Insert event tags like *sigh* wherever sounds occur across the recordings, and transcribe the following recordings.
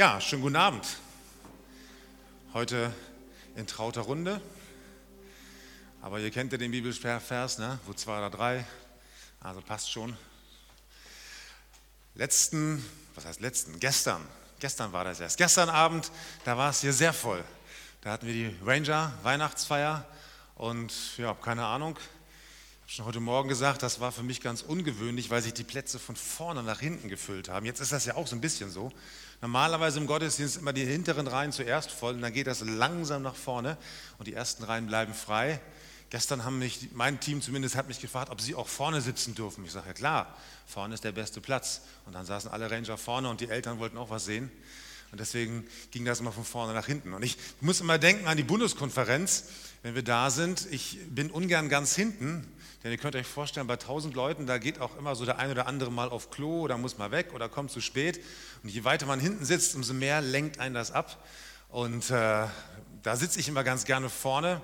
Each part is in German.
Ja, schönen guten Abend. Heute in trauter Runde. Aber ihr kennt ja den Bibelvers, ne? wo zwei oder drei. Also passt schon. Letzten, was heißt letzten? Gestern. Gestern war das erst. Gestern Abend, da war es hier sehr voll. Da hatten wir die Ranger Weihnachtsfeier und ja, keine Ahnung. Ich habe schon heute Morgen gesagt, das war für mich ganz ungewöhnlich, weil sich die Plätze von vorne nach hinten gefüllt haben. Jetzt ist das ja auch so ein bisschen so. Normalerweise im Gottesdienst immer die hinteren Reihen zuerst voll und dann geht das langsam nach vorne und die ersten Reihen bleiben frei. Gestern haben mich, mein Team zumindest hat mich gefragt, ob sie auch vorne sitzen dürfen. Ich sage, ja klar, vorne ist der beste Platz. Und dann saßen alle Ranger vorne und die Eltern wollten auch was sehen. Und deswegen ging das immer von vorne nach hinten. Und ich muss immer denken an die Bundeskonferenz, wenn wir da sind. Ich bin ungern ganz hinten, denn ihr könnt euch vorstellen, bei tausend Leuten, da geht auch immer so der ein oder andere mal auf Klo oder muss mal weg oder kommt zu spät. Und je weiter man hinten sitzt, umso mehr lenkt einen das ab. Und äh, da sitze ich immer ganz gerne vorne.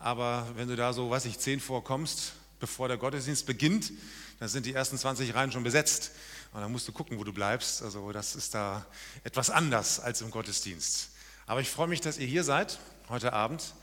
Aber wenn du da so, weiß ich, zehn vorkommst, bevor der Gottesdienst beginnt, dann sind die ersten 20 Reihen schon besetzt. Und dann musst du gucken, wo du bleibst. Also das ist da etwas anders als im Gottesdienst. Aber ich freue mich, dass ihr hier seid heute Abend.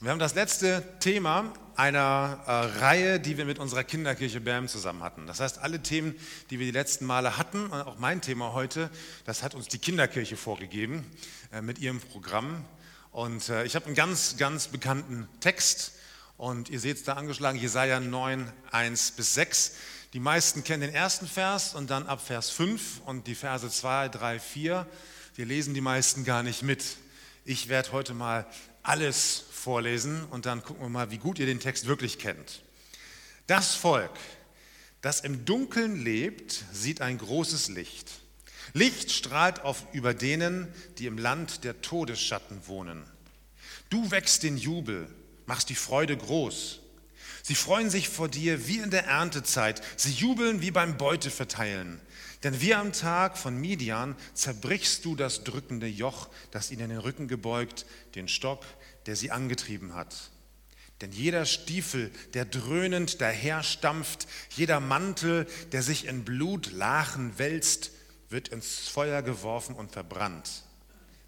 Und wir haben das letzte Thema einer äh, Reihe, die wir mit unserer Kinderkirche BAM zusammen hatten. Das heißt, alle Themen, die wir die letzten Male hatten, und auch mein Thema heute, das hat uns die Kinderkirche vorgegeben äh, mit ihrem Programm. Und äh, ich habe einen ganz, ganz bekannten Text und ihr seht es da angeschlagen, Jesaja 9, 1 bis 6. Die meisten kennen den ersten Vers und dann ab Vers 5 und die Verse 2, 3, 4. Wir lesen die meisten gar nicht mit. Ich werde heute mal alles vorlesen und dann gucken wir mal, wie gut ihr den Text wirklich kennt. Das Volk, das im Dunkeln lebt, sieht ein großes Licht. Licht strahlt auf über denen, die im Land der Todesschatten wohnen. Du wächst den Jubel, machst die Freude groß. Sie freuen sich vor dir wie in der Erntezeit. Sie jubeln wie beim Beuteverteilen. Denn wie am Tag von Midian zerbrichst du das drückende Joch, das ihnen den Rücken gebeugt, den Stock, der sie angetrieben hat. Denn jeder Stiefel, der dröhnend daher stampft, jeder Mantel, der sich in Blutlachen wälzt, wird ins Feuer geworfen und verbrannt.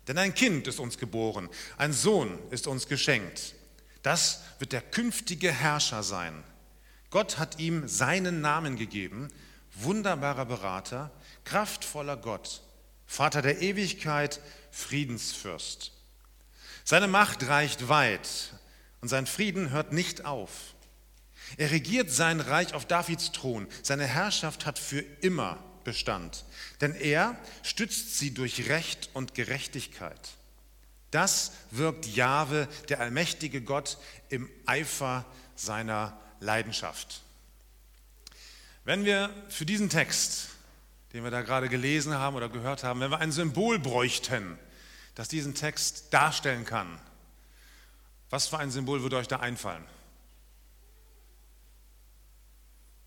Denn ein Kind ist uns geboren, ein Sohn ist uns geschenkt. Das wird der künftige Herrscher sein. Gott hat ihm seinen Namen gegeben, wunderbarer Berater, kraftvoller Gott, Vater der Ewigkeit, Friedensfürst. Seine Macht reicht weit und sein Frieden hört nicht auf. Er regiert sein Reich auf Davids Thron. Seine Herrschaft hat für immer Bestand, denn er stützt sie durch Recht und Gerechtigkeit. Das wirkt Jahwe, der allmächtige Gott, im Eifer seiner Leidenschaft. Wenn wir für diesen Text, den wir da gerade gelesen haben oder gehört haben, wenn wir ein Symbol bräuchten, das diesen Text darstellen kann, was für ein Symbol würde euch da einfallen?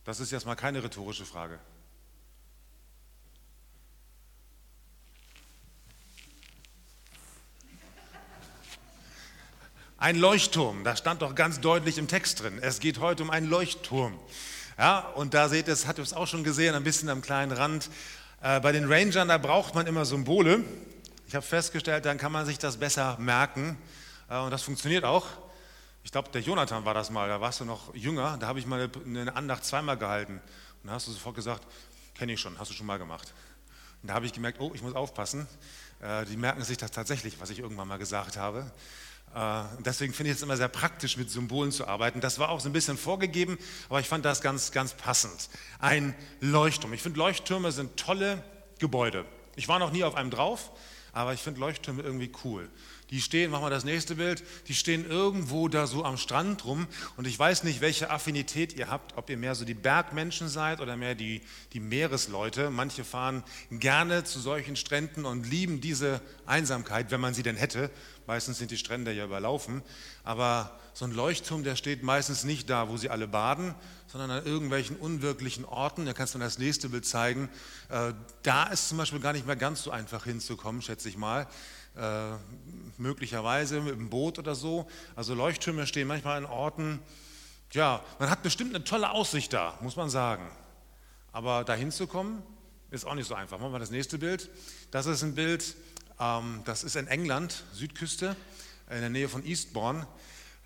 Das ist jetzt mal keine rhetorische Frage. Ein Leuchtturm, das stand doch ganz deutlich im Text drin. Es geht heute um einen Leuchtturm. Ja, und da seht ihr, das hat ihr es auch schon gesehen, ein bisschen am kleinen Rand. Äh, bei den Rangern, da braucht man immer Symbole. Ich habe festgestellt, dann kann man sich das besser merken. Äh, und das funktioniert auch. Ich glaube, der Jonathan war das mal, da warst du noch jünger. Da habe ich mal eine Andacht zweimal gehalten. Und da hast du sofort gesagt, kenne ich schon, hast du schon mal gemacht. Und da habe ich gemerkt, oh, ich muss aufpassen. Äh, die merken sich das tatsächlich, was ich irgendwann mal gesagt habe. Äh, deswegen finde ich es immer sehr praktisch, mit Symbolen zu arbeiten. Das war auch so ein bisschen vorgegeben, aber ich fand das ganz, ganz passend. Ein Leuchtturm. Ich finde, Leuchttürme sind tolle Gebäude. Ich war noch nie auf einem drauf, aber ich finde Leuchttürme irgendwie cool. Die stehen, machen wir das nächste Bild, die stehen irgendwo da so am Strand rum und ich weiß nicht, welche Affinität ihr habt, ob ihr mehr so die Bergmenschen seid oder mehr die, die Meeresleute. Manche fahren gerne zu solchen Stränden und lieben diese Einsamkeit, wenn man sie denn hätte. Meistens sind die Strände ja überlaufen. Aber so ein Leuchtturm, der steht meistens nicht da, wo sie alle baden, sondern an irgendwelchen unwirklichen Orten. Da kannst du mir das nächste Bild zeigen. Äh, da ist zum Beispiel gar nicht mehr ganz so einfach hinzukommen, schätze ich mal. Äh, möglicherweise dem Boot oder so. Also Leuchttürme stehen manchmal an Orten. Ja, man hat bestimmt eine tolle Aussicht da, muss man sagen. Aber da hinzukommen, ist auch nicht so einfach. Machen wir das nächste Bild. Das ist ein Bild Ähm, das ist in England, Südküste, in der Nähe von Eastbourne.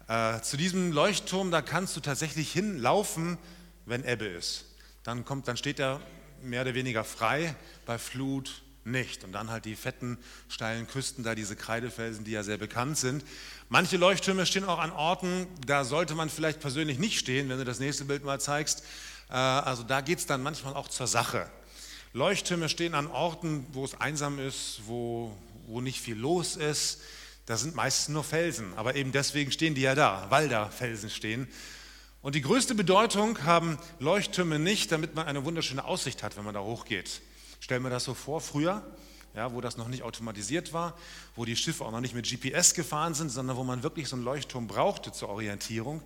Äh, zu diesem Leuchtturm, da kannst du tatsächlich hinlaufen, wenn Ebbe ist. Dann, kommt, dann steht er mehr oder weniger frei, bei Flut nicht. Und dann halt die fetten, steilen Küsten, da diese Kreidefelsen, die ja sehr bekannt sind. Manche Leuchttürme stehen auch an Orten, da sollte man vielleicht persönlich nicht stehen, wenn du das nächste Bild mal zeigst. Äh, also da geht es dann manchmal auch zur Sache. Leuchttürme stehen an Orten, wo es einsam ist, wo, wo nicht viel los ist. Da sind meistens nur Felsen, aber eben deswegen stehen die ja da, weil da Felsen stehen. Und die größte Bedeutung haben Leuchttürme nicht, damit man eine wunderschöne Aussicht hat, wenn man da hochgeht. Stellen wir das so vor, früher, ja, wo das noch nicht automatisiert war, wo die Schiffe auch noch nicht mit GPS gefahren sind, sondern wo man wirklich so einen Leuchtturm brauchte zur Orientierung.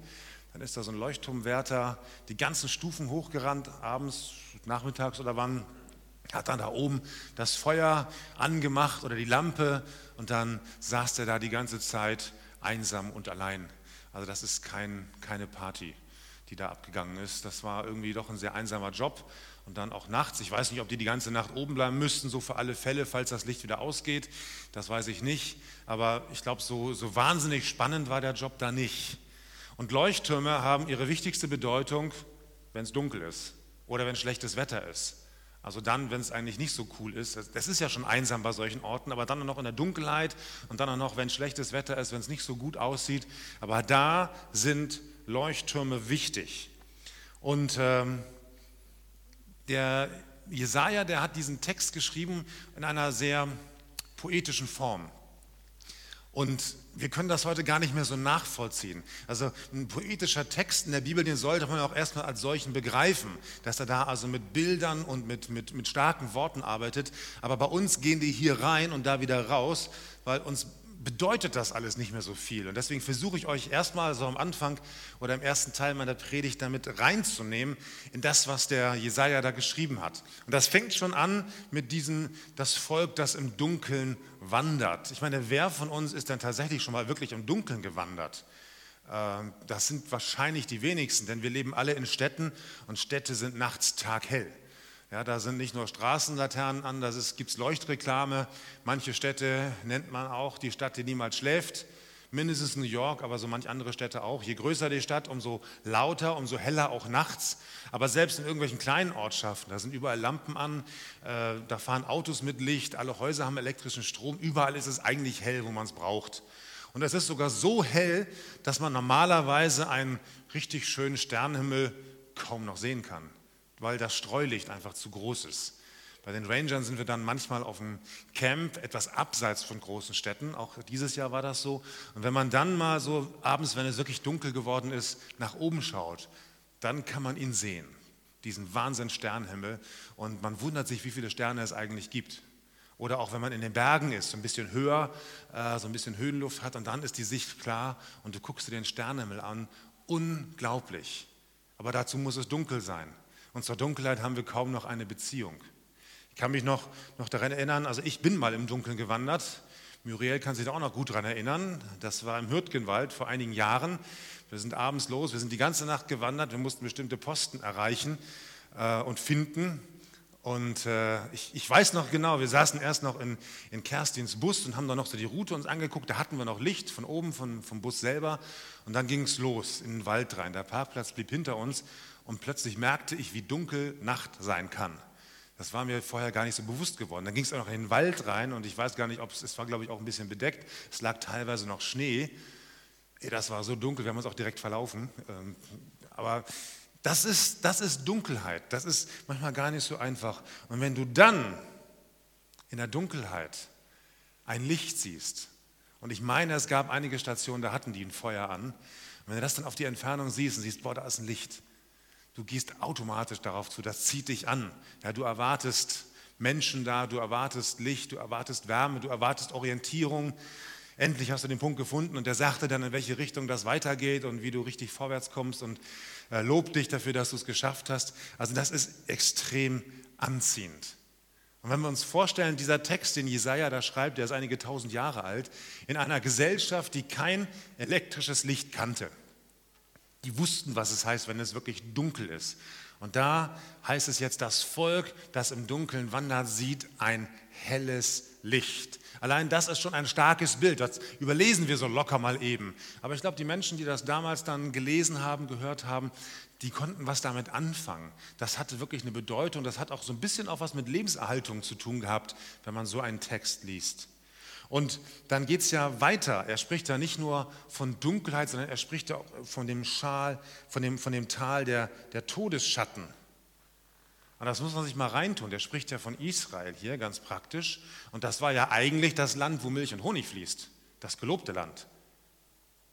Dann ist da so ein Leuchtturmwärter die ganzen Stufen hochgerannt, abends, nachmittags oder wann, hat dann da oben das Feuer angemacht oder die Lampe und dann saß der da die ganze Zeit einsam und allein. Also das ist kein, keine Party, die da abgegangen ist. Das war irgendwie doch ein sehr einsamer Job und dann auch nachts. Ich weiß nicht, ob die die ganze Nacht oben bleiben müssten, so für alle Fälle, falls das Licht wieder ausgeht. Das weiß ich nicht. Aber ich glaube, so, so wahnsinnig spannend war der Job da nicht. Und Leuchttürme haben ihre wichtigste Bedeutung, wenn es dunkel ist oder wenn schlechtes Wetter ist. Also dann, wenn es eigentlich nicht so cool ist. Das ist ja schon einsam bei solchen Orten, aber dann noch in der Dunkelheit und dann noch, wenn schlechtes Wetter ist, wenn es nicht so gut aussieht. Aber da sind Leuchttürme wichtig. Und ähm, der Jesaja, der hat diesen Text geschrieben in einer sehr poetischen Form. Und wir können das heute gar nicht mehr so nachvollziehen. Also ein poetischer Text in der Bibel, den sollte man auch erstmal als solchen begreifen, dass er da also mit Bildern und mit, mit, mit starken Worten arbeitet. Aber bei uns gehen die hier rein und da wieder raus, weil uns bedeutet das alles nicht mehr so viel. Und deswegen versuche ich euch erstmal so am Anfang oder im ersten Teil meiner Predigt damit reinzunehmen in das, was der Jesaja da geschrieben hat. Und das fängt schon an mit diesem, das Volk, das im Dunkeln wandert. Ich meine, wer von uns ist denn tatsächlich schon mal wirklich im Dunkeln gewandert? Ähm, das sind wahrscheinlich die wenigsten, denn wir leben alle in Städten und Städte sind nachts taghell. Ja, da sind nicht nur Straßenlaternen an, da gibt es Leuchtreklame. Manche Städte nennt man auch die Stadt, die niemals schläft. Mindestens New York, aber so manch andere Städte auch. Je größer die Stadt, umso lauter, umso heller auch nachts. Aber selbst in irgendwelchen kleinen Ortschaften, da sind überall Lampen an, äh, da fahren Autos mit Licht, alle Häuser haben elektrischen Strom, überall ist es eigentlich hell, wo man es braucht. Und es ist sogar so hell, dass man normalerweise einen richtig schönen Sternenhimmel kaum noch sehen kann weil das Streulicht einfach zu groß ist. Bei den Rangern sind wir dann manchmal auf dem Camp, etwas abseits von großen Städten. Auch dieses Jahr war das so. Und wenn man dann mal so abends, wenn es wirklich dunkel geworden ist, nach oben schaut, dann kann man ihn sehen, diesen Wahnsinn Sternenhimmel. Und man wundert sich, wie viele Sterne es eigentlich gibt. Oder auch wenn man in den Bergen ist, so ein bisschen höher, äh, so ein bisschen Höhenluft hat und dann ist die Sicht klar und du guckst dir den Sternenhimmel an. Unglaublich. Aber dazu muss es dunkel sein. Und zur Dunkelheit haben wir kaum noch eine Beziehung. Ich kann mich noch, noch daran erinnern, also ich bin mal im Dunkeln gewandert. Muriel kann sich da auch noch gut daran erinnern. Das war im Hürtgenwald vor einigen Jahren. Wir sind abends los, wir sind die ganze Nacht gewandert, wir mussten bestimmte Posten erreichen äh, und finden. Und äh, ich, ich, weiß noch genau, wir saßen erst noch in, in Kerstins Bus und haben dann noch so die Route uns angeguckt. Da hatten wir noch Licht von oben, von, vom Bus selber. Und dann ging es los in den Wald rein. Der Parkplatz blieb hinter uns und plötzlich merkte ich, wie dunkel Nacht sein kann. Das war mir vorher gar nicht so bewusst geworden. Dann ging es auch noch in den Wald rein und ich weiß gar nicht, ob es, es war, glaube ich, auch ein bisschen bedeckt. Es lag teilweise noch Schnee. Das war so dunkel, wir haben uns auch direkt verlaufen. Ähm, aber das ist, das ist Dunkelheit. Das ist manchmal gar nicht so einfach. Und wenn du dann in der Dunkelheit ein Licht siehst, und ich meine, es gab einige Stationen, da hatten die ein Feuer an, und wenn du das dann auf die Entfernung siehst und siehst, boah, da ist ein Licht, Du gehst automatisch darauf zu, das zieht dich an. Ja, du erwartest Menschen da, du erwartest Licht, du erwartest Wärme, du erwartest Orientierung. Endlich hast du den Punkt gefunden und der sagte dann, in welche Richtung das weitergeht und wie du richtig vorwärts kommst und äh, lobt dich dafür, dass du es geschafft hast. Also das ist extrem anziehend. Und wenn wir uns vorstellen, dieser Text, den Jesaja da schreibt, der ist einige tausend Jahre alt, in einer Gesellschaft, die kein elektrisches Licht kannte. Die wussten, was es heißt, wenn es wirklich dunkel ist. Und da heißt es jetzt, das Volk, das im Dunkeln wandert, sieht ein helles Licht. Allein das ist schon ein starkes Bild. Das überlesen wir so locker mal eben. Aber ich glaube, die Menschen, die das damals dann gelesen haben, gehört haben, die konnten was damit anfangen. Das hatte wirklich eine Bedeutung. Das hat auch so ein bisschen auch was mit Lebenserhaltung zu tun gehabt, wenn man so einen Text liest. Und dann geht es ja weiter. Er spricht da nicht nur von Dunkelheit, sondern er spricht auch von dem Schal, von dem, von dem Tal der, der Todesschatten. Und das muss man sich mal reintun. Der spricht ja von Israel hier, ganz praktisch. Und das war ja eigentlich das Land, wo Milch und Honig fließt. Das gelobte Land.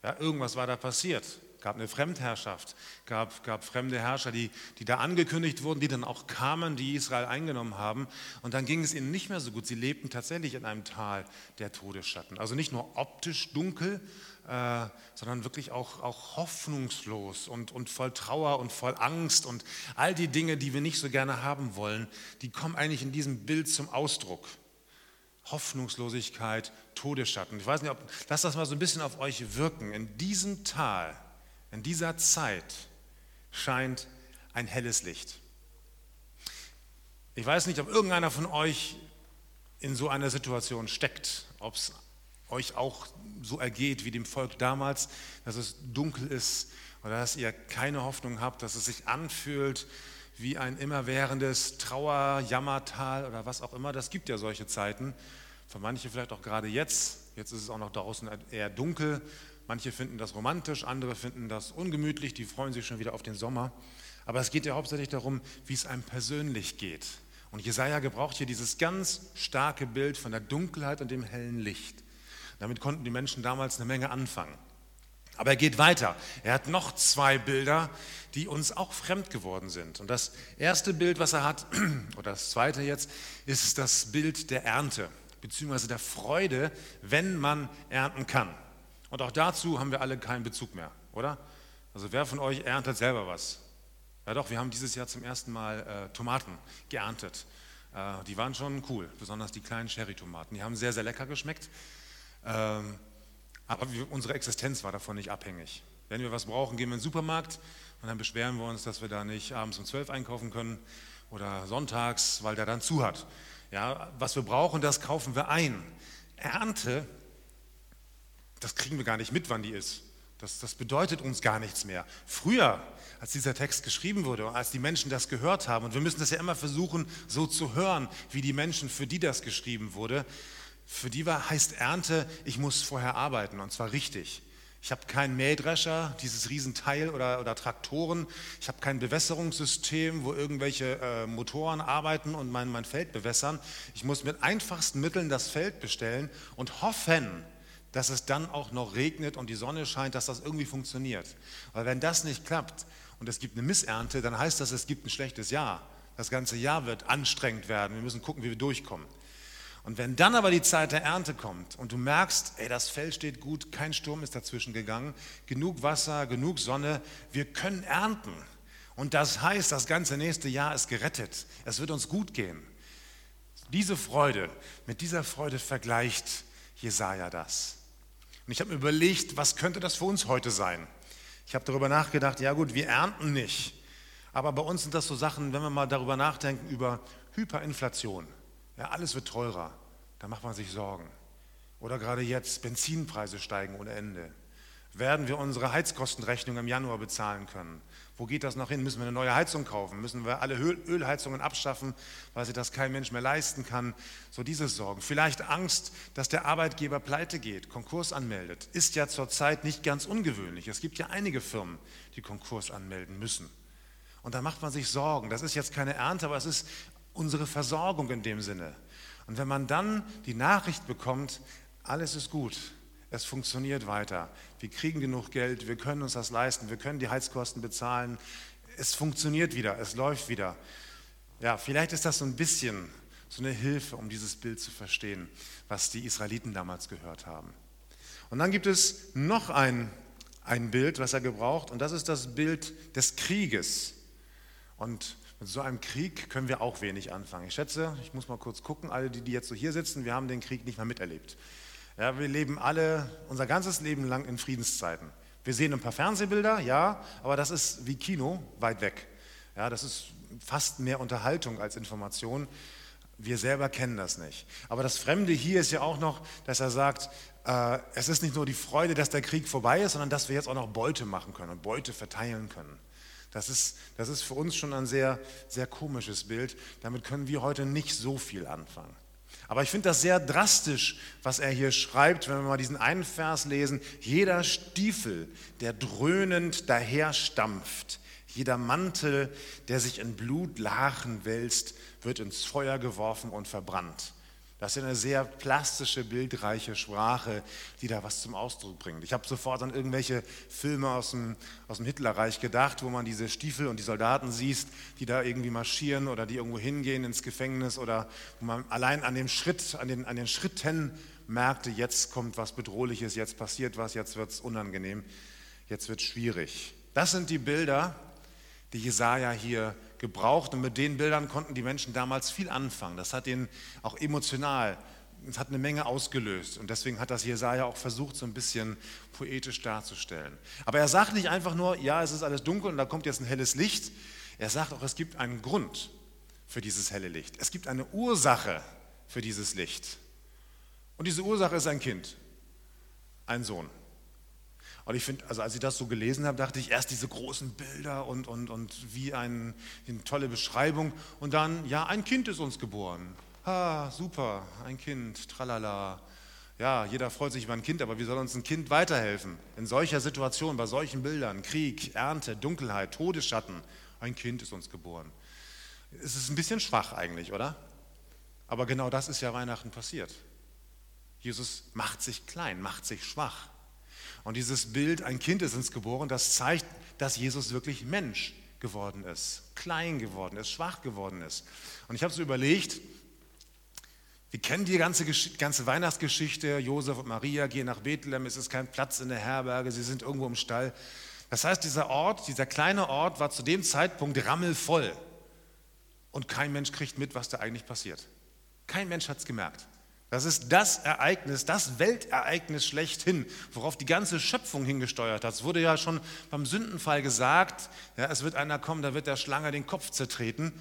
Ja, irgendwas war da passiert gab eine Fremdherrschaft, gab, gab fremde Herrscher, die, die da angekündigt wurden, die dann auch kamen, die Israel eingenommen haben. Und dann ging es ihnen nicht mehr so gut. Sie lebten tatsächlich in einem Tal der Todesschatten. Also nicht nur optisch dunkel, äh, sondern wirklich auch, auch hoffnungslos und, und voll Trauer und voll Angst und all die Dinge, die wir nicht so gerne haben wollen, die kommen eigentlich in diesem Bild zum Ausdruck. Hoffnungslosigkeit, Todesschatten. Ich weiß nicht, ob, lasst das mal so ein bisschen auf euch wirken. In diesem Tal in dieser Zeit scheint ein helles Licht. Ich weiß nicht, ob irgendeiner von euch in so einer Situation steckt, ob es euch auch so ergeht wie dem Volk damals, dass es dunkel ist oder dass ihr keine Hoffnung habt, dass es sich anfühlt wie ein immerwährendes Trauer, Jammertal oder was auch immer. Das gibt ja solche Zeiten. Für manche vielleicht auch gerade jetzt. Jetzt ist es auch noch draußen eher dunkel. Manche finden das romantisch, andere finden das ungemütlich, die freuen sich schon wieder auf den Sommer. Aber es geht ja hauptsächlich darum, wie es einem persönlich geht. Und Jesaja gebraucht hier dieses ganz starke Bild von der Dunkelheit und dem hellen Licht. Damit konnten die Menschen damals eine Menge anfangen. Aber er geht weiter. Er hat noch zwei Bilder, die uns auch fremd geworden sind. Und das erste Bild, was er hat, *clears throat* oder das zweite jetzt, ist das Bild der Ernte, beziehungsweise der Freude, wenn man ernten kann. Und auch dazu haben wir alle keinen Bezug mehr, oder? Also wer von euch erntet selber was? Ja doch, wir haben dieses Jahr zum ersten Mal äh, Tomaten geerntet. Äh, die waren schon cool, besonders die kleinen Cherry-Tomaten. Die haben sehr, sehr lecker geschmeckt. Ähm, aber wir, unsere Existenz war davon nicht abhängig. Wenn wir was brauchen, gehen wir in den Supermarkt und dann beschweren wir uns, dass wir da nicht abends um 12 einkaufen können oder sonntags, weil der dann zu hat. Ja, was wir brauchen, das kaufen wir ein. Ernte das kriegen wir gar nicht mit, wann die ist. Das, das bedeutet uns gar nichts mehr. Früher, als dieser Text geschrieben wurde, als die Menschen das gehört haben, und wir müssen das ja immer versuchen, so zu hören, wie die Menschen, für die das geschrieben wurde, für die war, heißt Ernte, ich muss vorher arbeiten, und zwar richtig. Ich habe keinen Mähdrescher, dieses Riesenteil oder, oder Traktoren. Ich habe kein Bewässerungssystem, wo irgendwelche äh, Motoren arbeiten und mein, mein Feld bewässern. Ich muss mit einfachsten Mitteln das Feld bestellen und hoffen, dass es dann auch noch regnet und die Sonne scheint, dass das irgendwie funktioniert. Weil wenn das nicht klappt und es gibt eine Missernte, dann heißt das, es gibt ein schlechtes Jahr. Das ganze Jahr wird anstrengend werden. Wir müssen gucken, wie wir durchkommen. Und wenn dann aber die Zeit der Ernte kommt und du merkst, ey, das Feld steht gut, kein Sturm ist dazwischen gegangen, genug Wasser, genug Sonne, wir können ernten. Und das heißt, das ganze nächste Jahr ist gerettet. Es wird uns gut gehen. Diese Freude, mit dieser Freude vergleicht Jesaja das. Und ich habe mir überlegt, was könnte das für uns heute sein? Ich habe darüber nachgedacht, ja gut, wir ernten nicht. Aber bei uns sind das so Sachen, wenn wir mal darüber nachdenken, über Hyperinflation. Ja, alles wird teurer. Da macht man sich Sorgen. Oder gerade jetzt, Benzinpreise steigen ohne Ende. Werden wir unsere Heizkostenrechnung im Januar bezahlen können? Wo geht das noch hin? Müssen wir eine neue Heizung kaufen? Müssen wir alle Ölheizungen abschaffen, weil sich das kein Mensch mehr leisten kann? So diese Sorgen. Vielleicht Angst, dass der Arbeitgeber pleite geht, Konkurs anmeldet. Ist ja zurzeit nicht ganz ungewöhnlich. Es gibt ja einige Firmen, die Konkurs anmelden müssen. Und da macht man sich Sorgen. Das ist jetzt keine Ernte, aber es ist unsere Versorgung in dem Sinne. Und wenn man dann die Nachricht bekommt, alles ist gut, es funktioniert weiter. Wir kriegen genug Geld, wir können uns das leisten, wir können die Heizkosten bezahlen. Es funktioniert wieder, es läuft wieder. Ja, vielleicht ist das so ein bisschen so eine Hilfe, um dieses Bild zu verstehen, was die Israeliten damals gehört haben. Und dann gibt es noch ein, ein Bild, was er gebraucht, und das ist das Bild des Krieges. Und mit so einem Krieg können wir auch wenig anfangen. Ich schätze, ich muss mal kurz gucken, alle, die, die jetzt so hier sitzen, wir haben den Krieg nicht mal miterlebt. Ja, wir leben alle unser ganzes Leben lang in Friedenszeiten. Wir sehen ein paar Fernsehbilder, ja, aber das ist wie Kino weit weg. Ja, das ist fast mehr Unterhaltung als Information. Wir selber kennen das nicht. Aber das Fremde hier ist ja auch noch, dass er sagt, äh, es ist nicht nur die Freude, dass der Krieg vorbei ist, sondern dass wir jetzt auch noch Beute machen können und Beute verteilen können. Das ist, das ist für uns schon ein sehr, sehr komisches Bild. Damit können wir heute nicht so viel anfangen. Aber ich finde das sehr drastisch, was er hier schreibt, wenn wir mal diesen einen Vers lesen. Jeder Stiefel, der dröhnend daherstampft, jeder Mantel, der sich in Blutlachen wälzt, wird ins Feuer geworfen und verbrannt. Das ist eine sehr plastische, bildreiche Sprache, die da was zum Ausdruck bringt. Ich habe sofort an irgendwelche Filme aus dem, aus dem Hitlerreich gedacht, wo man diese Stiefel und die Soldaten sieht, die da irgendwie marschieren oder die irgendwo hingehen ins Gefängnis oder wo man allein an dem Schritt, an den, an den Schritten merkte, jetzt kommt was Bedrohliches, jetzt passiert was, jetzt wird es unangenehm, jetzt wird es schwierig. Das sind die Bilder, die Jesaja hier gebraucht und mit den Bildern konnten die Menschen damals viel anfangen. Das hat ihnen auch emotional, es hat eine Menge ausgelöst und deswegen hat das Jesaja auch versucht, so ein bisschen poetisch darzustellen. Aber er sagt nicht einfach nur, ja, es ist alles dunkel und da kommt jetzt ein helles Licht. Er sagt auch, es gibt einen Grund für dieses helle Licht. Es gibt eine Ursache für dieses Licht. Und diese Ursache ist ein Kind, ein Sohn. Und ich finde, also als ich das so gelesen habe, dachte ich erst diese großen Bilder und, und, und wie ein, eine tolle Beschreibung. Und dann, ja, ein Kind ist uns geboren. Ha, super, ein Kind, tralala. Ja, jeder freut sich über ein Kind, aber wie soll uns ein Kind weiterhelfen? In solcher Situation, bei solchen Bildern, Krieg, Ernte, Dunkelheit, Todesschatten, ein Kind ist uns geboren. Es ist ein bisschen schwach eigentlich, oder? Aber genau das ist ja Weihnachten passiert. Jesus macht sich klein, macht sich schwach. Und dieses Bild, ein Kind ist uns geboren, das zeigt, dass Jesus wirklich Mensch geworden ist, klein geworden ist, schwach geworden ist. Und ich habe so überlegt, wir kennen die ganze, ganze Weihnachtsgeschichte, Josef und Maria gehen nach Bethlehem, es ist kein Platz in der Herberge, sie sind irgendwo im Stall. Das heißt, dieser Ort, dieser kleine Ort war zu dem Zeitpunkt rammelvoll. Und kein Mensch kriegt mit, was da eigentlich passiert. Kein Mensch hat es gemerkt. Das ist das Ereignis, das Weltereignis schlechthin, worauf die ganze Schöpfung hingesteuert hat. Es wurde ja schon beim Sündenfall gesagt, ja, es wird einer kommen, da wird der Schlange den Kopf zertreten.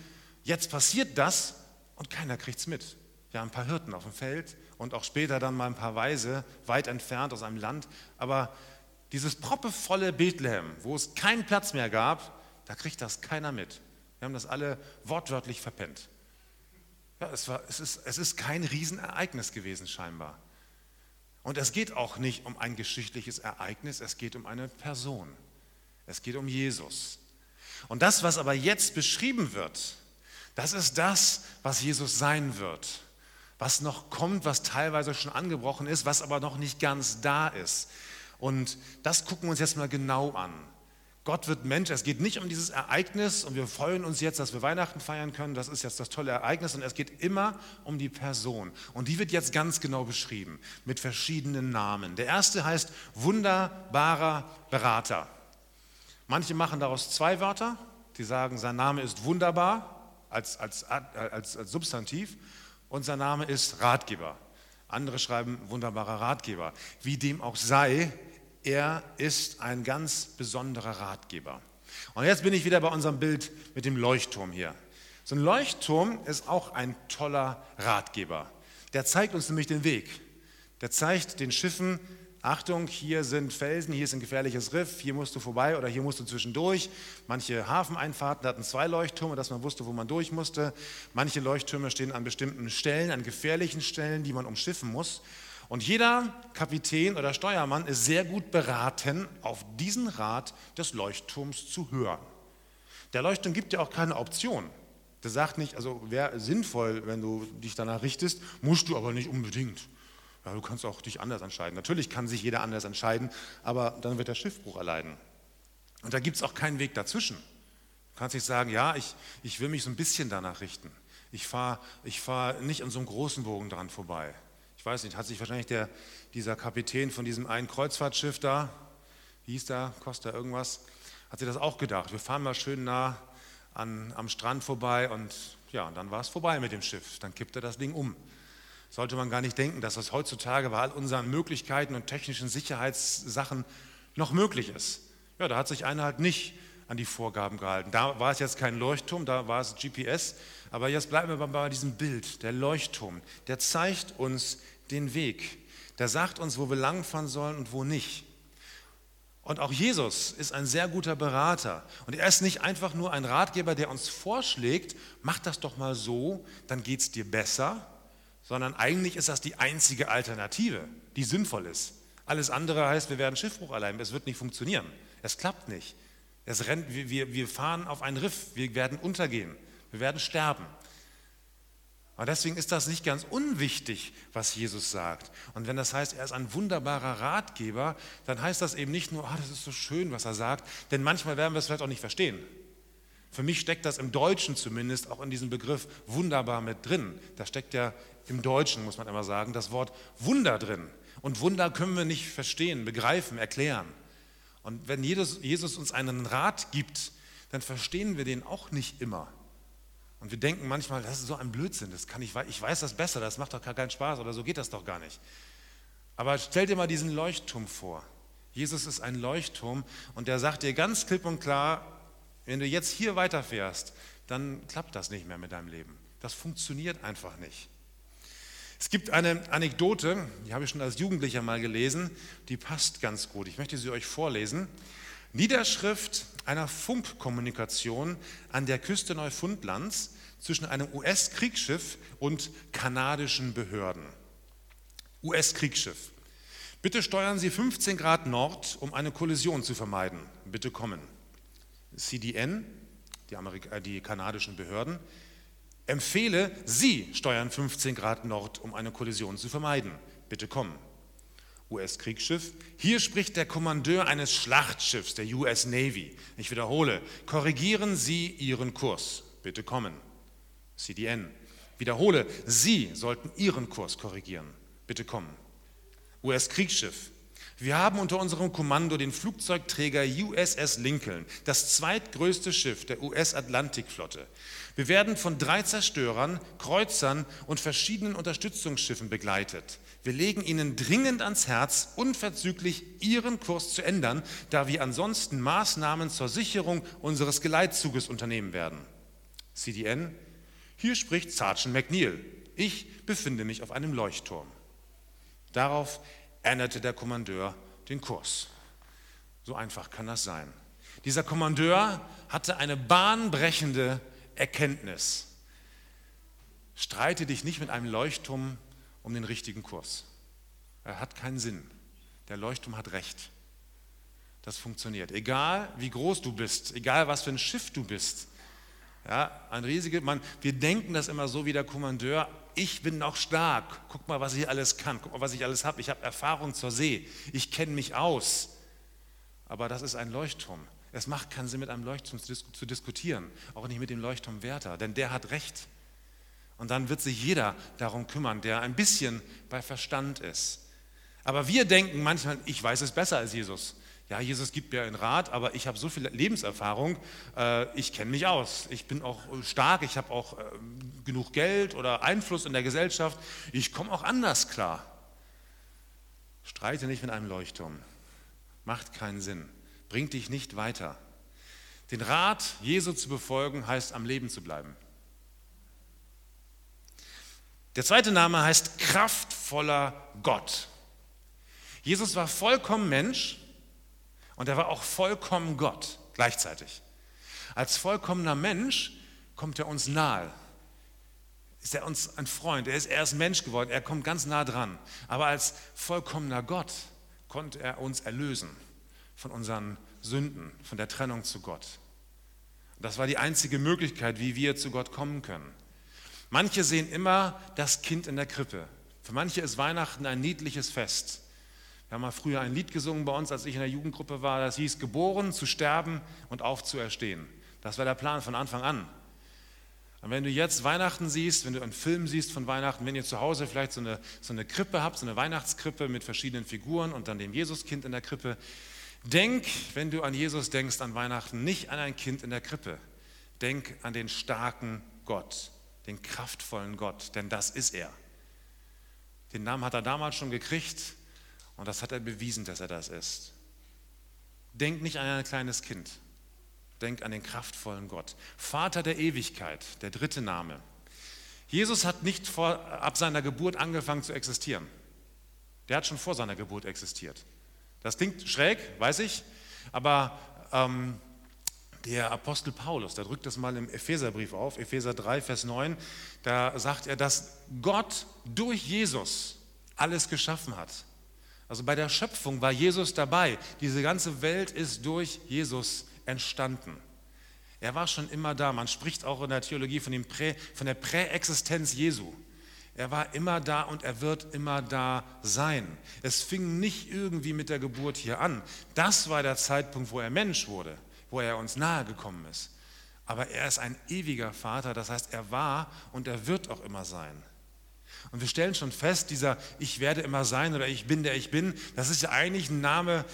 Jetzt passiert das und keiner kriegt es mit. Ja, ein paar Hirten auf dem Feld und auch später dann mal ein paar Weise, weit entfernt aus einem Land. Aber dieses proppevolle Bethlehem, wo es keinen Platz mehr gab, da kriegt das keiner mit. Wir haben das alle wortwörtlich verpennt. Ja, es, war, es, ist, es ist kein Riesenereignis gewesen scheinbar. Und es geht auch nicht um ein geschichtliches Ereignis, es geht um eine Person. Es geht um Jesus. Und das, was aber jetzt beschrieben wird, das ist das, was Jesus sein wird. Was noch kommt, was teilweise schon angebrochen ist, was aber noch nicht ganz da ist. Und das gucken wir uns jetzt mal genau an. Gott wird Mensch. Es geht nicht um dieses Ereignis und wir freuen uns jetzt, dass wir Weihnachten feiern können. Das ist jetzt das tolle Ereignis und es geht immer um die Person. Und die wird jetzt ganz genau beschrieben mit verschiedenen Namen. Der erste heißt wunderbarer Berater. Manche machen daraus zwei Wörter. Die sagen, sein Name ist wunderbar als, als, als, als Substantiv und sein Name ist Ratgeber. Andere schreiben wunderbarer Ratgeber. Wie dem auch sei, er ist ein ganz besonderer Ratgeber. Und jetzt bin ich wieder bei unserem Bild mit dem Leuchtturm hier. So ein Leuchtturm ist auch ein toller Ratgeber. Der zeigt uns nämlich den Weg. Der zeigt den Schiffen, Achtung, hier sind Felsen, hier ist ein gefährliches Riff, hier musst du vorbei oder hier musst du zwischendurch. Manche Hafeneinfahrten hatten zwei Leuchttürme, dass man wusste, wo man durch musste. Manche Leuchttürme stehen an bestimmten Stellen, an gefährlichen Stellen, die man umschiffen muss. Und jeder Kapitän oder Steuermann ist sehr gut beraten, auf diesen Rat des Leuchtturms zu hören. Der Leuchtturm gibt ja auch keine Option. Der sagt nicht, also wäre sinnvoll, wenn du dich danach richtest, musst du aber nicht unbedingt. Ja, du kannst auch dich anders entscheiden. Natürlich kann sich jeder anders entscheiden, aber dann wird der Schiffbruch erleiden. Und da gibt es auch keinen Weg dazwischen. Du kannst nicht sagen, ja, ich, ich will mich so ein bisschen danach richten. Ich fahre ich fahr nicht an so einem großen Bogen dran vorbei weiß nicht, hat sich wahrscheinlich der, dieser Kapitän von diesem einen Kreuzfahrtschiff da, wie hieß da, Costa irgendwas, hat sich das auch gedacht. Wir fahren mal schön nah an, am Strand vorbei und ja, und dann war es vorbei mit dem Schiff. Dann kippte das Ding um. Sollte man gar nicht denken, dass das heutzutage bei all unseren Möglichkeiten und technischen Sicherheitssachen noch möglich ist. Ja, da hat sich einer halt nicht an die Vorgaben gehalten. Da war es jetzt kein Leuchtturm, da war es GPS. Aber jetzt bleiben wir bei diesem Bild, der Leuchtturm. Der zeigt uns den Weg. Der sagt uns, wo wir langfahren sollen und wo nicht. Und auch Jesus ist ein sehr guter Berater. Und er ist nicht einfach nur ein Ratgeber, der uns vorschlägt, mach das doch mal so, dann geht es dir besser, sondern eigentlich ist das die einzige Alternative, die sinnvoll ist. Alles andere heißt, wir werden Schiffbruch erleiden, es wird nicht funktionieren. Es klappt nicht. Es rennt, wir, wir fahren auf einen Riff, wir werden untergehen, wir werden sterben. Aber deswegen ist das nicht ganz unwichtig, was Jesus sagt. Und wenn das heißt, er ist ein wunderbarer Ratgeber, dann heißt das eben nicht nur, oh, das ist so schön, was er sagt, denn manchmal werden wir es vielleicht auch nicht verstehen. Für mich steckt das im Deutschen zumindest auch in diesem Begriff wunderbar mit drin. Da steckt ja im Deutschen, muss man immer sagen, das Wort Wunder drin. Und Wunder können wir nicht verstehen, begreifen, erklären. Und wenn Jesus uns einen Rat gibt, dann verstehen wir den auch nicht immer. Und wir denken manchmal, das ist so ein Blödsinn, das kann ich, ich weiß das besser, das macht doch gar keinen Spaß oder so geht das doch gar nicht. Aber stell dir mal diesen Leuchtturm vor. Jesus ist ein Leuchtturm und der sagt dir ganz klipp und klar, wenn du jetzt hier weiterfährst, dann klappt das nicht mehr mit deinem Leben. Das funktioniert einfach nicht. Es gibt eine Anekdote, die habe ich schon als Jugendlicher mal gelesen, die passt ganz gut. Ich möchte sie euch vorlesen. Niederschrift einer Funkkommunikation an der Küste Neufundlands zwischen einem US-Kriegsschiff und kanadischen Behörden. US-Kriegsschiff. Bitte steuern Sie 15 Grad Nord, um eine Kollision zu vermeiden. Bitte kommen. CDN, die, Amerik äh, die kanadischen Behörden, empfehle, Sie steuern 15 Grad Nord, um eine Kollision zu vermeiden. Bitte kommen. US-Kriegsschiff. Hier spricht der Kommandeur eines Schlachtschiffs der US Navy. Ich wiederhole, korrigieren Sie Ihren Kurs. Bitte kommen. CDN. Wiederhole, Sie sollten Ihren Kurs korrigieren. Bitte kommen. US-Kriegsschiff. Wir haben unter unserem Kommando den Flugzeugträger USS Lincoln, das zweitgrößte Schiff der US-Atlantikflotte. Wir werden von drei Zerstörern, Kreuzern und verschiedenen Unterstützungsschiffen begleitet. Wir legen Ihnen dringend ans Herz, unverzüglich Ihren Kurs zu ändern, da wir ansonsten Maßnahmen zur Sicherung unseres Geleitzuges unternehmen werden. CDN, hier spricht Sergeant McNeil. Ich befinde mich auf einem Leuchtturm. Darauf änderte der Kommandeur den Kurs. So einfach kann das sein. Dieser Kommandeur hatte eine bahnbrechende Erkenntnis. Streite dich nicht mit einem Leuchtturm um den richtigen Kurs. Er hat keinen Sinn. Der Leuchtturm hat recht. Das funktioniert. Egal wie groß du bist, egal was für ein Schiff du bist. Ja, ein riesiger Mann. Wir denken das immer so wie der Kommandeur ich bin noch stark. Guck mal, was ich alles kann. Guck mal, was ich alles habe. Ich habe Erfahrung zur See. Ich kenne mich aus. Aber das ist ein Leuchtturm. Es macht keinen Sinn, mit einem Leuchtturm zu diskutieren. Auch nicht mit dem Leuchtturmwärter, denn der hat Recht. Und dann wird sich jeder darum kümmern, der ein bisschen bei Verstand ist. Aber wir denken manchmal, ich weiß es besser als Jesus ja, Jesus gibt mir einen Rat, aber ich habe so viel Lebenserfahrung, äh, ich kenne mich aus. Ich bin auch stark, ich habe auch äh, genug Geld oder Einfluss in der Gesellschaft. Ich komme auch anders klar. Streite nicht mit einem Leuchtturm. Macht keinen Sinn. Bringt dich nicht weiter. Den Rat, Jesu zu befolgen, heißt am Leben zu bleiben. Der zweite Name heißt kraftvoller Gott. Jesus war vollkommen Mensch und er war auch vollkommen Gott gleichzeitig. Als vollkommener Mensch kommt er uns nahe. Ist er uns ein Freund? Er ist erst Mensch geworden, er kommt ganz nah dran. Aber als vollkommener Gott konnte er uns erlösen von unseren Sünden, von der Trennung zu Gott. Das war die einzige Möglichkeit, wie wir zu Gott kommen können. Manche sehen immer das Kind in der Krippe. Für manche ist Weihnachten ein niedliches Fest. Wir haben mal früher ein Lied gesungen bei uns, als ich in der Jugendgruppe war, das hieß Geboren, zu sterben und aufzuerstehen. Das war der Plan von Anfang an. Und wenn du jetzt Weihnachten siehst, wenn du einen Film siehst von Weihnachten, wenn ihr zu Hause vielleicht so eine, so eine Krippe habt, so eine Weihnachtskrippe mit verschiedenen Figuren und dann dem Jesuskind in der Krippe, denk, wenn du an Jesus denkst an Weihnachten, nicht an ein Kind in der Krippe. Denk an den starken Gott, den kraftvollen Gott, denn das ist er. Den Namen hat er damals schon gekriegt, und das hat er bewiesen, dass er das ist. Denk nicht an ein kleines Kind. Denk an den kraftvollen Gott. Vater der Ewigkeit, der dritte Name. Jesus hat nicht vor, ab seiner Geburt angefangen zu existieren. Der hat schon vor seiner Geburt existiert. Das klingt schräg, weiß ich, aber ähm, der Apostel Paulus, der drückt das mal im Epheserbrief auf, Epheser 3, Vers 9, da sagt er, dass Gott durch Jesus alles geschaffen hat. Also bei der Schöpfung war Jesus dabei. Diese ganze Welt ist durch Jesus entstanden. Er war schon immer da. Man spricht auch in der Theologie von, Prä, von der Präexistenz Jesu. Er war immer da und er wird immer da sein. Es fing nicht irgendwie mit der Geburt hier an. Das war der Zeitpunkt, wo er Mensch wurde, wo er uns nahe gekommen ist. Aber er ist ein ewiger Vater, das heißt, er war und er wird auch immer sein. Und wir stellen schon fest, dieser Ich werde immer sein oder Ich bin der ich bin, das ist ja eigentlich ein Name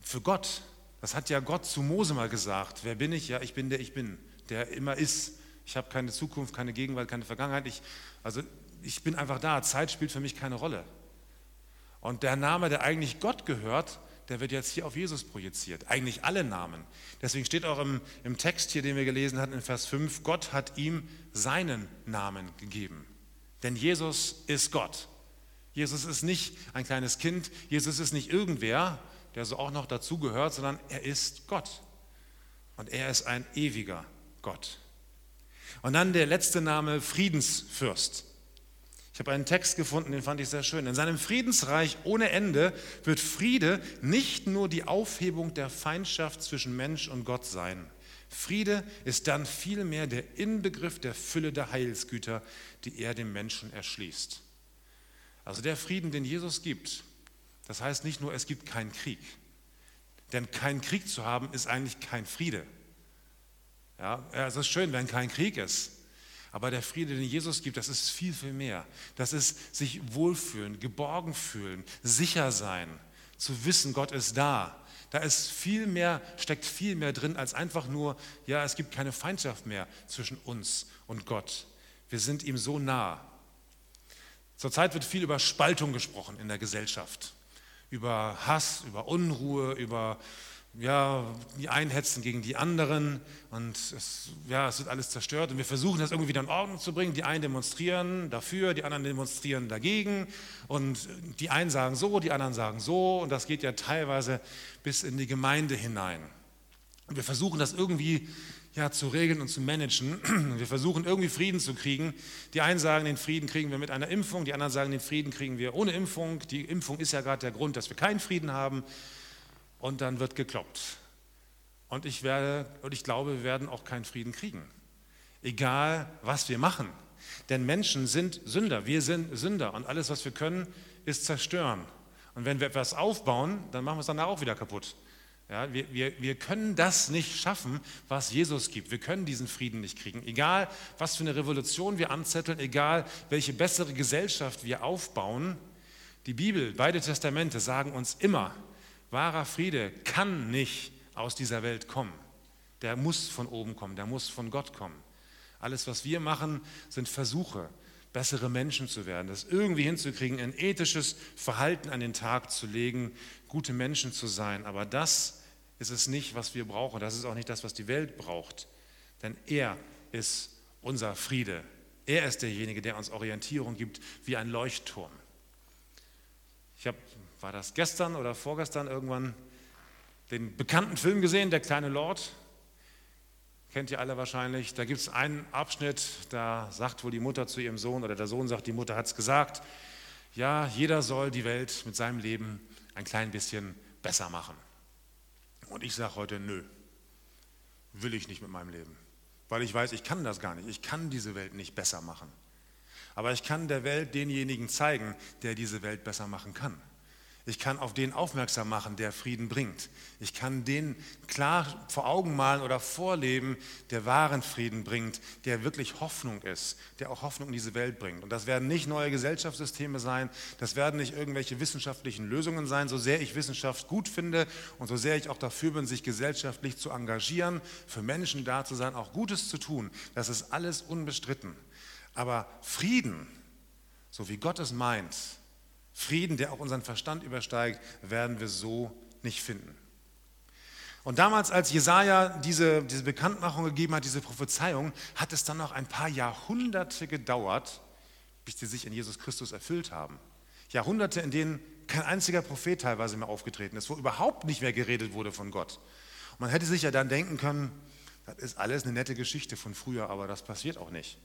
für Gott. Das hat ja Gott zu Mose mal gesagt. Wer bin ich? Ja, ich bin der ich bin, der immer ist. Ich habe keine Zukunft, keine Gegenwart, keine Vergangenheit. Ich, also ich bin einfach da. Zeit spielt für mich keine Rolle. Und der Name, der eigentlich Gott gehört, der wird jetzt hier auf Jesus projiziert. Eigentlich alle Namen. Deswegen steht auch im, im Text hier, den wir gelesen hatten, in Vers 5, Gott hat ihm seinen Namen gegeben. Denn Jesus ist Gott. Jesus ist nicht ein kleines Kind, Jesus ist nicht irgendwer, der so auch noch dazugehört, sondern er ist Gott. Und er ist ein ewiger Gott. Und dann der letzte Name Friedensfürst. Ich habe einen Text gefunden, den fand ich sehr schön. In seinem Friedensreich ohne Ende wird Friede nicht nur die Aufhebung der Feindschaft zwischen Mensch und Gott sein. Friede ist dann vielmehr der Inbegriff der Fülle der Heilsgüter, die er dem Menschen erschließt. Also der Frieden, den Jesus gibt, das heißt nicht nur, es gibt keinen Krieg. Denn keinen Krieg zu haben, ist eigentlich kein Friede. Ja, es ist schön, wenn kein Krieg ist. Aber der Friede, den Jesus gibt, das ist viel, viel mehr. Das ist sich wohlfühlen, geborgen fühlen, sicher sein, zu wissen, Gott ist da. Da ist viel mehr, steckt viel mehr drin als einfach nur, ja, es gibt keine Feindschaft mehr zwischen uns und Gott. Wir sind ihm so nah. Zurzeit wird viel über Spaltung gesprochen in der Gesellschaft. Über Hass, über Unruhe, über ja, die einen hetzen gegen die anderen und es, ja, es wird alles zerstört und wir versuchen das irgendwie wieder in Ordnung zu bringen. Die einen demonstrieren dafür, die anderen demonstrieren dagegen und die einen sagen so, die anderen sagen so und das geht ja teilweise bis in die Gemeinde hinein. Und wir versuchen das irgendwie ja, zu regeln und zu managen. *clears throat* Wir versuchen irgendwie Frieden zu kriegen. Die einen sagen, den Frieden kriegen wir mit einer Impfung, die anderen sagen, den Frieden kriegen wir ohne Impfung. Die Impfung ist ja gerade der Grund, dass wir keinen Frieden haben und dann wird gekloppt. Und ich, werde, und ich glaube, wir werden auch keinen Frieden kriegen. Egal, was wir machen. Denn Menschen sind Sünder. Wir sind Sünder. Und alles, was wir können, ist zerstören. Und wenn wir etwas aufbauen, dann machen wir es danach auch wieder kaputt. Ja, wir, wir, wir können das nicht schaffen, was Jesus gibt. Wir können diesen Frieden nicht kriegen. Egal, was für eine Revolution wir anzetteln, egal, welche bessere Gesellschaft wir aufbauen. Die Bibel, beide Testamente sagen uns immer, Wahrer Friede kann nicht aus dieser Welt kommen. Der muss von oben kommen, der muss von Gott kommen. Alles, was wir machen, sind Versuche, bessere Menschen zu werden, das irgendwie hinzukriegen, ein ethisches Verhalten an den Tag zu legen, gute Menschen zu sein. Aber das ist es nicht, was wir brauchen. Das ist auch nicht das, was die Welt braucht. Denn er ist unser Friede. Er ist derjenige, der uns Orientierung gibt wie ein Leuchtturm. Ich habe war das gestern oder vorgestern irgendwann, den bekannten Film gesehen, Der kleine Lord. Kennt ihr alle wahrscheinlich. Da gibt es einen Abschnitt, da sagt wohl die Mutter zu ihrem Sohn oder der Sohn sagt, die Mutter hat es gesagt, ja, jeder soll die Welt mit seinem Leben ein klein bisschen besser machen. Und ich sage heute, nö, will ich nicht mit meinem Leben. Weil ich weiß, ich kann das gar nicht. Ich kann diese Welt nicht besser machen. Aber ich kann der Welt denjenigen zeigen, der diese Welt besser machen kann. Ich kann auf den aufmerksam machen, der Frieden bringt. Ich kann den klar vor Augen malen oder vorleben, der wahren Frieden bringt, der wirklich Hoffnung ist, der auch Hoffnung in diese Welt bringt. Und das werden nicht neue Gesellschaftssysteme sein, das werden nicht irgendwelche wissenschaftlichen Lösungen sein, so sehr ich Wissenschaft gut finde und so sehr ich auch dafür bin, sich gesellschaftlich zu engagieren, für Menschen da zu sein, auch Gutes zu tun. Das ist alles unbestritten. Aber Frieden, so wie Gott es meint, Frieden, der auch unseren Verstand übersteigt, werden wir so nicht finden. Und damals, als Jesaja diese, diese Bekanntmachung gegeben hat, diese Prophezeiung, hat es dann noch ein paar Jahrhunderte gedauert, bis sie sich in Jesus Christus erfüllt haben. Jahrhunderte, in denen kein einziger Prophet teilweise mehr aufgetreten ist, wo überhaupt nicht mehr geredet wurde von Gott. Und man hätte sich ja dann denken können, das ist alles eine nette Geschichte von früher, aber das passiert auch nicht.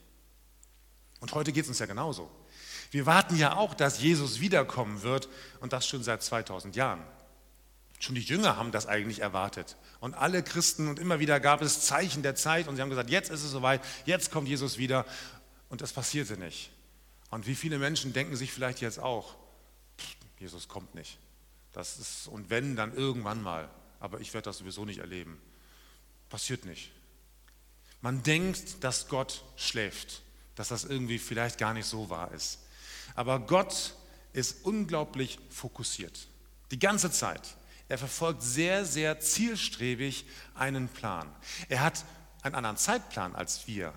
Und heute geht es uns ja genauso. Wir warten ja auch, dass Jesus wiederkommen wird und das schon seit 2000 Jahren. Schon die Jünger haben das eigentlich erwartet. Und alle Christen und immer wieder gab es Zeichen der Zeit und sie haben gesagt, jetzt ist es soweit, jetzt kommt Jesus wieder. Und das passierte nicht. Und wie viele Menschen denken sich vielleicht jetzt auch, Jesus kommt nicht. Das ist, und wenn, dann irgendwann mal. Aber ich werde das sowieso nicht erleben. Passiert nicht. Man denkt, dass Gott schläft, dass das irgendwie vielleicht gar nicht so wahr ist. Aber Gott ist unglaublich fokussiert. Die ganze Zeit. Er verfolgt sehr, sehr zielstrebig einen Plan. Er hat einen anderen Zeitplan als wir.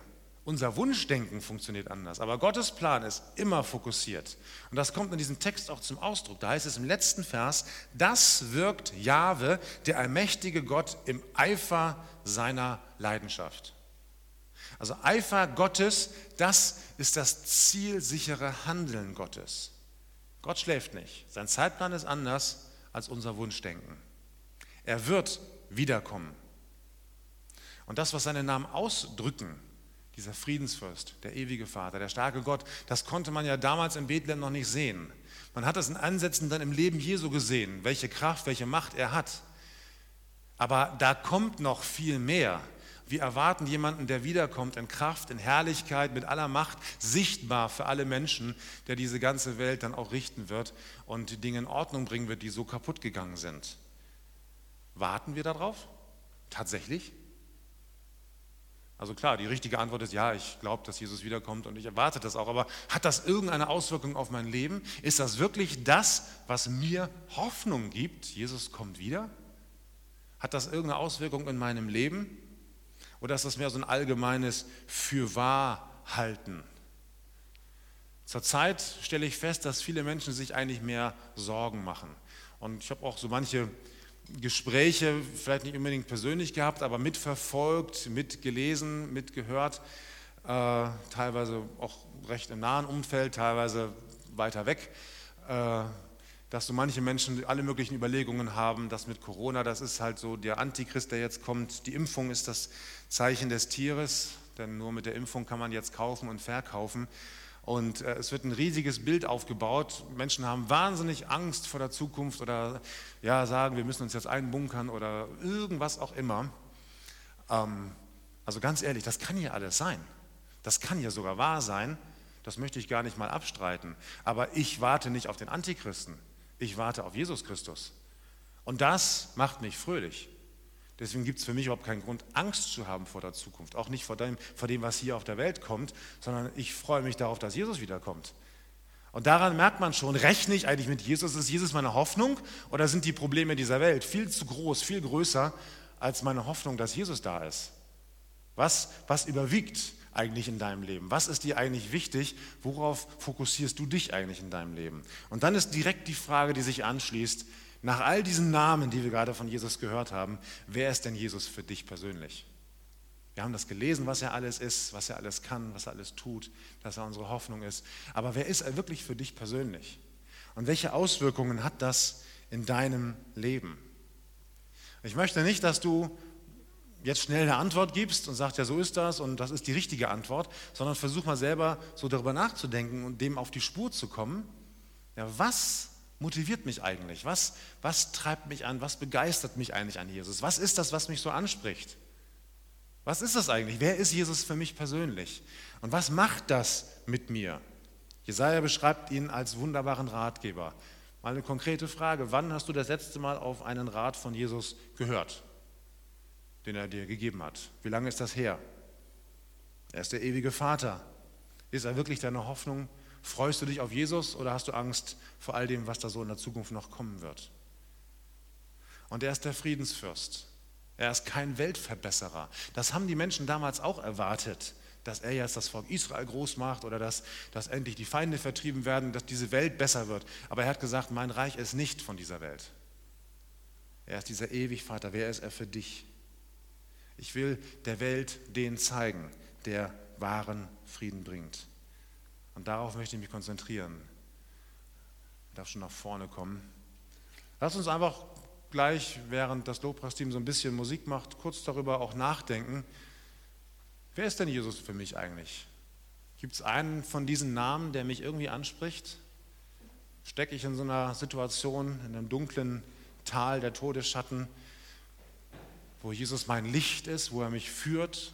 Unser Wunschdenken funktioniert anders, aber Gottes Plan ist immer fokussiert. Und das kommt in diesem Text auch zum Ausdruck. Da heißt es im letzten Vers, das wirkt Jahwe, der allmächtige Gott, im Eifer seiner Leidenschaft. Also Eifer Gottes, das ist das zielsichere Handeln Gottes. Gott schläft nicht. Sein Zeitplan ist anders als unser Wunschdenken. Er wird wiederkommen. Und das, was seine Namen ausdrücken, dieser Friedensfürst, der ewige Vater, der starke Gott, das konnte man ja damals in Bethlehem noch nicht sehen. Man hat es in Ansätzen dann im Leben Jesu gesehen, welche Kraft, welche Macht er hat. Aber da kommt noch viel mehr. Wir erwarten jemanden, der wiederkommt in Kraft, in Herrlichkeit, mit aller Macht, sichtbar für alle Menschen, der diese ganze Welt dann auch richten wird und die Dinge in Ordnung bringen wird, die so kaputt gegangen sind. Warten wir darauf? Tatsächlich? Also klar, die richtige Antwort ist ja, ich glaube, dass Jesus wiederkommt und ich erwarte das auch. Aber hat das irgendeine Auswirkung auf mein Leben? Ist das wirklich das, was mir Hoffnung gibt? Jesus kommt wieder? Hat das irgendeine Auswirkung in meinem Leben? Oder ist das mehr so ein allgemeines Fürwahrhalten? Zurzeit stelle ich fest, dass viele Menschen sich eigentlich mehr Sorgen machen. Und ich habe auch so manche Gespräche, vielleicht nicht unbedingt persönlich gehabt, aber mitverfolgt, mitgelesen, mitgehört, äh, teilweise auch recht im nahen Umfeld, teilweise weiter weg. Äh, dass so manche Menschen alle möglichen Überlegungen haben, dass mit Corona, das ist halt so der Antichrist, der jetzt kommt. Die Impfung ist das Zeichen des Tieres, denn nur mit der Impfung kann man jetzt kaufen und verkaufen. Und äh, es wird ein riesiges Bild aufgebaut. Menschen haben wahnsinnig Angst vor der Zukunft oder ja, sagen, wir müssen uns jetzt einbunkern oder irgendwas auch immer. Ähm, also ganz ehrlich, das kann ja alles sein. Das kann ja sogar wahr sein. Das möchte ich gar nicht mal abstreiten. Aber ich warte nicht auf den Antichristen. Ich warte auf Jesus Christus. Und das macht mich fröhlich. Deswegen gibt es für mich überhaupt keinen Grund, Angst zu haben vor der Zukunft. Auch nicht vor dem, vor dem, was hier auf der Welt kommt, sondern ich freue mich darauf, dass Jesus wiederkommt. Und daran merkt man schon, rechne ich eigentlich mit Jesus? Ist Jesus meine Hoffnung oder sind die Probleme dieser Welt viel zu groß, viel größer als meine Hoffnung, dass Jesus da ist? Was, was überwiegt eigentlich in deinem Leben? Was ist dir eigentlich wichtig? Worauf fokussierst du dich eigentlich in deinem Leben? Und dann ist direkt die Frage, die sich anschließt, nach all diesen Namen, die wir gerade von Jesus gehört haben, wer ist denn Jesus für dich persönlich? Wir haben das gelesen, was er alles ist, was er alles kann, was er alles tut, dass er unsere Hoffnung ist. Aber wer ist er wirklich für dich persönlich? Und welche Auswirkungen hat das in deinem Leben? Ich möchte nicht, dass du jetzt schnell eine Antwort gibst und sagst, ja, so ist das und das ist die richtige Antwort, sondern versuch mal selber so darüber nachzudenken und dem auf die Spur zu kommen. Ja, was motiviert mich eigentlich? Was, was treibt mich an? Was begeistert mich eigentlich an Jesus? Was ist das, was mich so anspricht? Was ist das eigentlich? Wer ist Jesus für mich persönlich? Und was macht das mit mir? Jesaja beschreibt ihn als wunderbaren Ratgeber. Mal eine konkrete Frage: Wann hast du das letzte Mal auf einen Rat von Jesus gehört? Den er dir gegeben hat. Wie lange ist das her? Er ist der ewige Vater. Ist er wirklich deine Hoffnung? Freust du dich auf Jesus oder hast du Angst vor all dem, was da so in der Zukunft noch kommen wird? Und er ist der Friedensfürst. Er ist kein Weltverbesserer. Das haben die Menschen damals auch erwartet, dass er jetzt das Volk Israel groß macht oder dass, dass endlich die Feinde vertrieben werden, dass diese Welt besser wird. Aber er hat gesagt, mein Reich ist nicht von dieser Welt. Er ist dieser ewig Vater. Wer ist er für dich? Ich will der Welt den zeigen, der wahren Frieden bringt. Und darauf möchte ich mich konzentrieren. Ich darf schon nach vorne kommen. Lass uns einfach gleich, während das Lobpreisteam so ein bisschen Musik macht, kurz darüber auch nachdenken. Wer ist denn Jesus für mich eigentlich? Gibt es einen von diesen Namen, der mich irgendwie anspricht? Stecke ich in so einer Situation, in einem dunklen Tal der Todesschatten, wo Jesus mein Licht ist, wo er mich führt?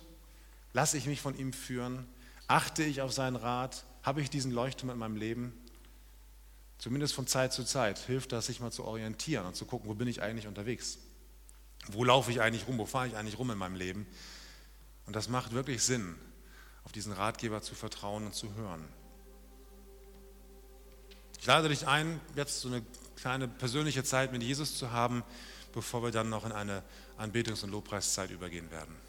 Lasse ich mich von ihm führen? Achte ich auf seinen Rat? Habe ich diesen Leuchtturm in meinem Leben? Zumindest von Zeit zu Zeit hilft das, sich mal zu orientieren und zu gucken, wo bin ich eigentlich unterwegs? Wo laufe ich eigentlich rum? Wo fahre ich eigentlich rum in meinem Leben? Und das macht wirklich Sinn, auf diesen Ratgeber zu vertrauen und zu hören. Ich lade dich ein, jetzt so eine kleine persönliche Zeit mit Jesus zu haben, bevor wir dann noch in eine Anbetungs- und Lobpreiszeit übergehen werden.